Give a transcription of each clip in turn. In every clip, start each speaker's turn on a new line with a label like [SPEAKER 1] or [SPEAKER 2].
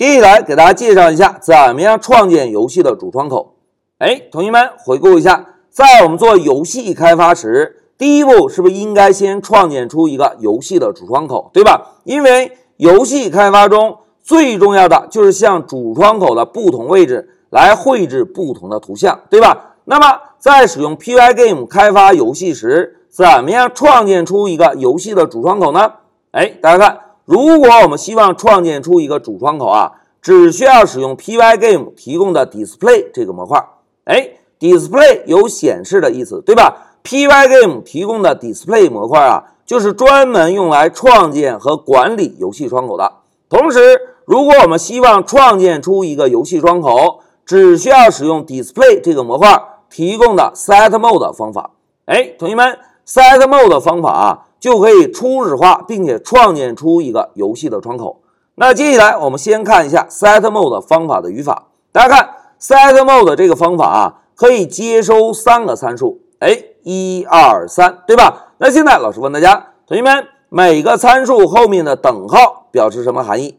[SPEAKER 1] 接下来给大家介绍一下怎么样创建游戏的主窗口。哎，同学们回顾一下，在我们做游戏开发时，第一步是不是应该先创建出一个游戏的主窗口，对吧？因为游戏开发中最重要的就是向主窗口的不同位置来绘制不同的图像，对吧？那么在使用 Pygame 开发游戏时，怎么样创建出一个游戏的主窗口呢？哎，大家看，如果我们希望创建出一个主窗口啊，只需要使用 Pygame 提供的 Display 这个模块。哎，Display 有显示的意思，对吧？Pygame 提供的 Display 模块啊，就是专门用来创建和管理游戏窗口的。同时，如果我们希望创建出一个游戏窗口，只需要使用 Display 这个模块提供的 Set Mode 方法。哎，同学们，Set Mode 方法啊。就可以初始化，并且创建出一个游戏的窗口。那接下来我们先看一下 set mode 方法的语法。大家看 set mode 这个方法啊，可以接收三个参数，哎，一二三，对吧？那现在老师问大家，同学们，每个参数后面的等号表示什么含义？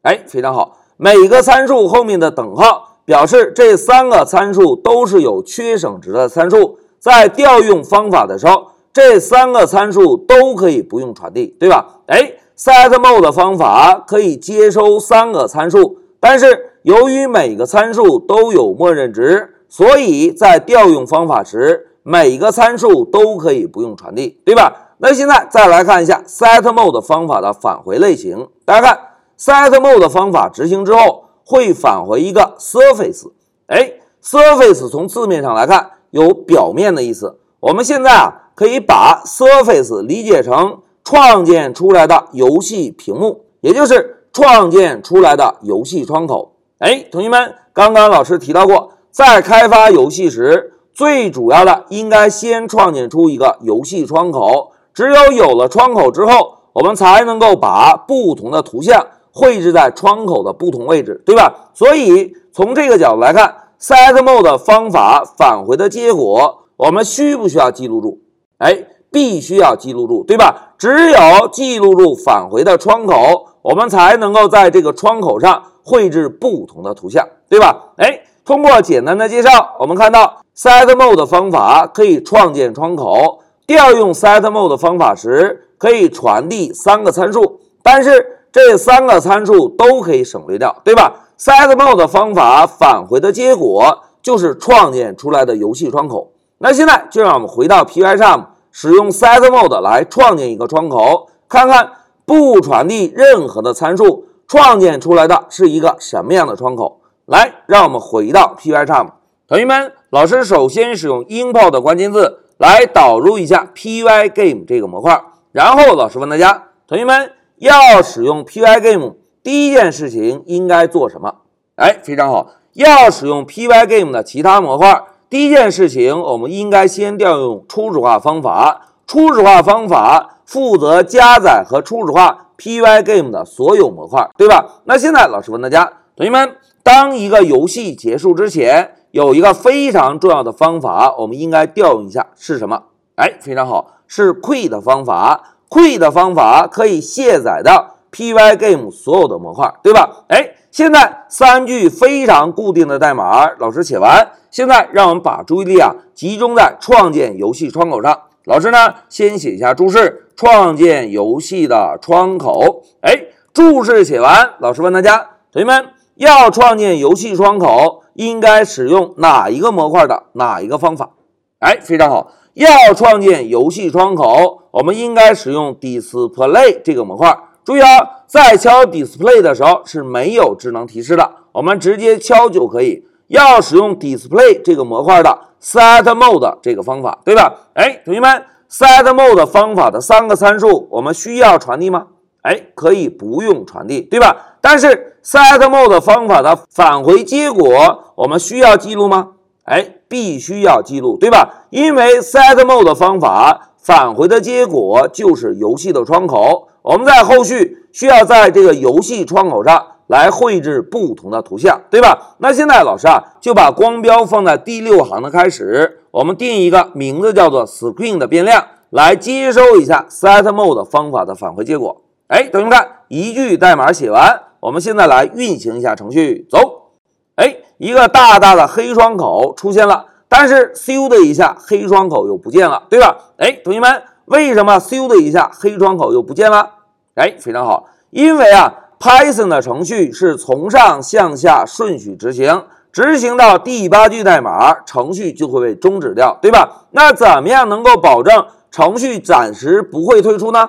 [SPEAKER 1] 哎，非常好，每个参数后面的等号表示这三个参数都是有缺省值的参数，在调用方法的时候。这三个参数都可以不用传递，对吧？哎，setMode 方法可以接收三个参数，但是由于每个参数都有默认值，所以在调用方法时，每个参数都可以不用传递，对吧？那现在再来看一下 setMode 方法的返回类型。大家看，setMode 方法执行之后会返回一个 surface。哎，surface 从字面上来看有表面的意思。我们现在啊。可以把 surface 理解成创建出来的游戏屏幕，也就是创建出来的游戏窗口。哎，同学们，刚刚老师提到过，在开发游戏时，最主要的应该先创建出一个游戏窗口。只有有了窗口之后，我们才能够把不同的图像绘制在窗口的不同位置，对吧？所以从这个角度来看，setMode 方法返回的结果，我们需不需要记录住？哎，必须要记录住，对吧？只有记录住返回的窗口，我们才能够在这个窗口上绘制不同的图像，对吧？哎，通过简单的介绍，我们看到 setMode 方法可以创建窗口，调用 setMode 方法时可以传递三个参数，但是这三个参数都可以省略掉，对吧？setMode 方法返回的结果就是创建出来的游戏窗口。那现在就让我们回到 Pycharm，使用 setMode 来创建一个窗口，看看不传递任何的参数，创建出来的是一个什么样的窗口。来，让我们回到 Pycharm，同学们，老师首先使用 import 的关键字来导入一下 Pygame 这个模块，然后老师问大家，同学们要使用 Pygame，第一件事情应该做什么？哎，非常好，要使用 Pygame 的其他模块。第一件事情，我们应该先调用初始化方法。初始化方法负责加载和初始化 Pygame 的所有模块，对吧？那现在老师问大家，同学们，当一个游戏结束之前，有一个非常重要的方法，我们应该调用一下，是什么？哎，非常好，是 Quit 方法。Quit 方法可以卸载到 Pygame 所有的模块，对吧？哎。现在三句非常固定的代码，老师写完。现在让我们把注意力啊集中在创建游戏窗口上。老师呢，先写一下注释：创建游戏的窗口。哎，注释写完，老师问大家，同学们要创建游戏窗口，应该使用哪一个模块的哪一个方法？哎，非常好，要创建游戏窗口，我们应该使用 Display 这个模块。注意啊，在敲 Display 的时候是没有智能提示的，我们直接敲就可以。要使用 Display 这个模块的 Set Mode 这个方法，对吧？哎，同学们，Set Mode 方法的三个参数，我们需要传递吗？哎，可以不用传递，对吧？但是 Set Mode 方法的返回结果，我们需要记录吗？哎，必须要记录，对吧？因为 Set Mode 方法返回的结果就是游戏的窗口。我们在后续需要在这个游戏窗口上来绘制不同的图像，对吧？那现在老师啊就把光标放在第六行的开始，我们定一个名字叫做 screen 的变量来接收一下 set mode 方法的返回结果。哎，同学们看，一句代码写完，我们现在来运行一下程序，走。哎，一个大大的黑窗口出现了，但是咻的一下，黑窗口又不见了，对吧？哎，同学们，为什么咻的一下，黑窗口又不见了？哎，非常好，因为啊，Python 的程序是从上向下顺序执行，执行到第八句代码，程序就会被终止掉，对吧？那怎么样能够保证程序暂时不会退出呢？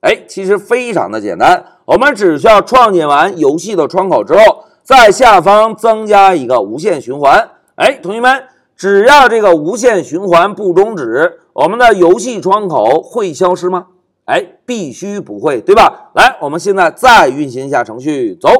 [SPEAKER 1] 哎，其实非常的简单，我们只需要创建完游戏的窗口之后。在下方增加一个无限循环，哎，同学们，只要这个无限循环不终止，我们的游戏窗口会消失吗？必须不会，对吧？来，我们现在再运行一下程序，走。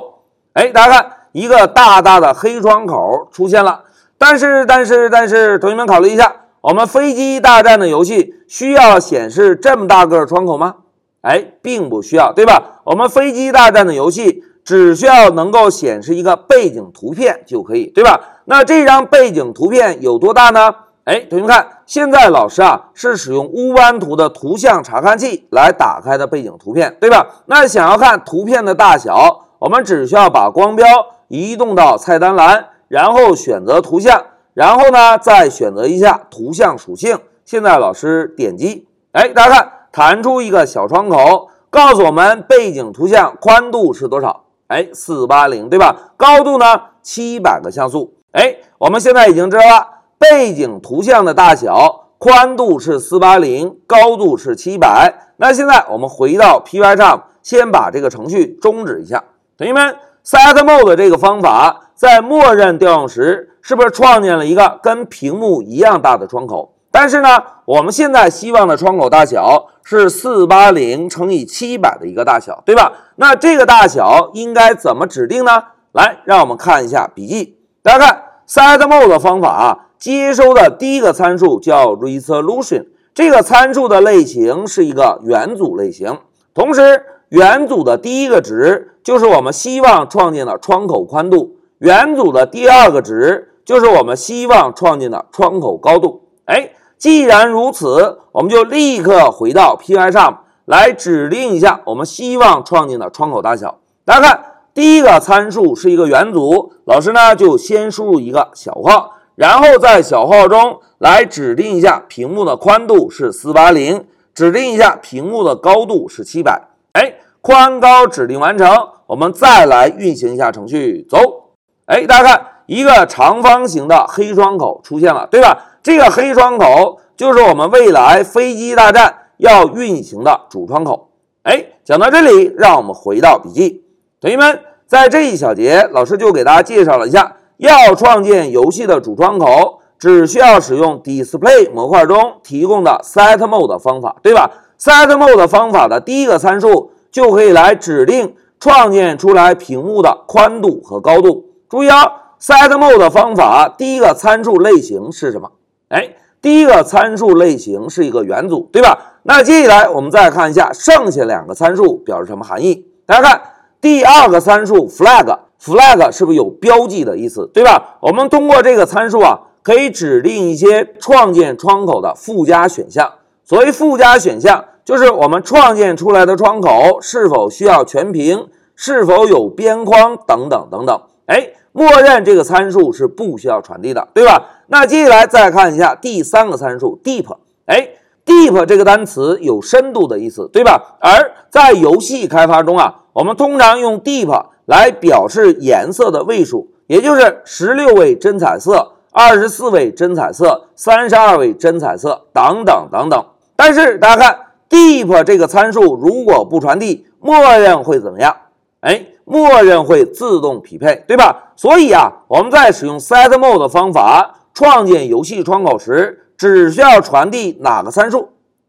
[SPEAKER 1] 哎，大家看，一个大大的黑窗口出现了，但是，但是，但是，同学们考虑一下，我们飞机大战的游戏需要显示这么大个窗口吗？哎，并不需要，对吧？我们飞机大战的游戏。只需要能够显示一个背景图片就可以，对吧？那这张背景图片有多大呢？哎，同学们看，现在老师啊是使用乌班图的图像查看器来打开的背景图片，对吧？那想要看图片的大小，我们只需要把光标移动到菜单栏，然后选择图像，然后呢再选择一下图像属性。现在老师点击，哎，大家看，弹出一个小窗口，告诉我们背景图像宽度是多少。哎，四八零对吧？高度呢？七百个像素。哎，我们现在已经知道了背景图像的大小，宽度是四八零，高度是七百。那现在我们回到 Pycharm，先把这个程序终止一下。同学们，setMode 这个方法在默认调用时，是不是创建了一个跟屏幕一样大的窗口？但是呢，我们现在希望的窗口大小是四八零乘以七百的一个大小，对吧？那这个大小应该怎么指定呢？来，让我们看一下笔记。大家看，setMode 方法啊，接收的第一个参数叫 resolution，这个参数的类型是一个元组类型，同时元组的第一个值就是我们希望创建的窗口宽度，元组的第二个值就是我们希望创建的窗口高度。哎。既然如此，我们就立刻回到 Pycharm 来指定一下我们希望创建的窗口大小。大家看，第一个参数是一个元组，老师呢就先输入一个小号，然后在小号中来指定一下屏幕的宽度是四八零，指定一下屏幕的高度是七百。哎，宽高指定完成，我们再来运行一下程序，走。哎，大家看，一个长方形的黑窗口出现了，对吧？这个黑窗口就是我们未来飞机大战要运行的主窗口。哎，讲到这里，让我们回到笔记。同学们，在这一小节，老师就给大家介绍了一下，要创建游戏的主窗口，只需要使用 Display 模块中提供的 setMode 方法，对吧？setMode 方法的第一个参数就可以来指定创建出来屏幕的宽度和高度。注意啊，setMode 方法第一个参数类型是什么？哎，第一个参数类型是一个元组，对吧？那接下来我们再看一下剩下两个参数表示什么含义。大家看，第二个参数 flag Flag 是不是有标记的意思，对吧？我们通过这个参数啊，可以指定一些创建窗口的附加选项。所谓附加选项，就是我们创建出来的窗口是否需要全屏，是否有边框等等等等。哎。默认这个参数是不需要传递的，对吧？那接下来再看一下第三个参数 deep，哎，deep 这个单词有深度的意思，对吧？而在游戏开发中啊，我们通常用 deep 来表示颜色的位数，也就是十六位真彩色、二十四位真彩色、三十二位真彩色等等等等。但是大家看 deep 这个参数如果不传递，默认会怎么样？哎？默认会自动匹配，对吧？所以啊，我们在使用 setMode 方法创建游戏窗口时，只需要传递哪个参数？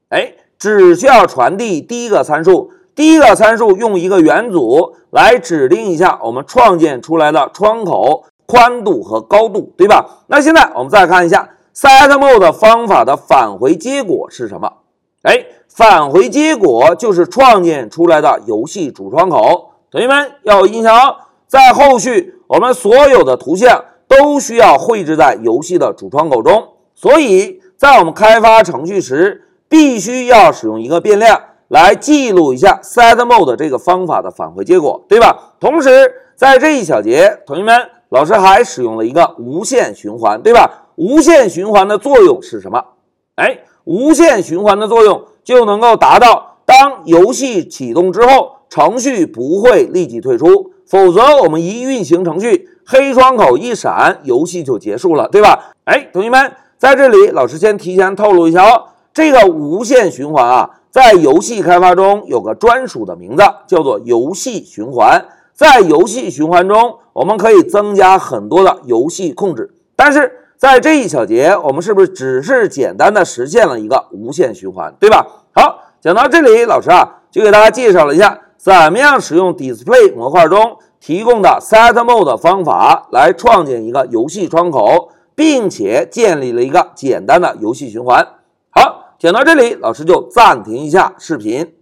[SPEAKER 1] 哎，只需要传递第一个参数。第一个参数用一个元组来指定一下我们创建出来的窗口宽度和高度，对吧？那现在我们再看一下 setMode 方法的返回结果是什么？哎，返回结果就是创建出来的游戏主窗口。同学们要有印象哦，在后续我们所有的图像都需要绘制在游戏的主窗口中，所以在我们开发程序时，必须要使用一个变量，来记录一下 set mode 这个方法的返回结果，对吧？同时，在这一小节，同学们，老师还使用了一个无限循环，对吧？无限循环的作用是什么？哎，无限循环的作用就能够达到，当游戏启动之后，程序不会立即退出，否则我们一运行程序，黑窗口一闪，游戏就结束了，对吧？哎，同学们，在这里，老师先提前透露一下哦，这个无限循环啊，在游戏开发中有个专属的名字，叫做游戏循环。在游戏循环中，我们可以增加很多的游戏控制，但是。在这一小节，我们是不是只是简单的实现了一个无限循环，对吧？好，讲到这里，老师啊就给大家介绍了一下怎么样使用 Display 模块中提供的 Set Mode 方法来创建一个游戏窗口，并且建立了一个简单的游戏循环。讲到这里，老师就暂停一下视频。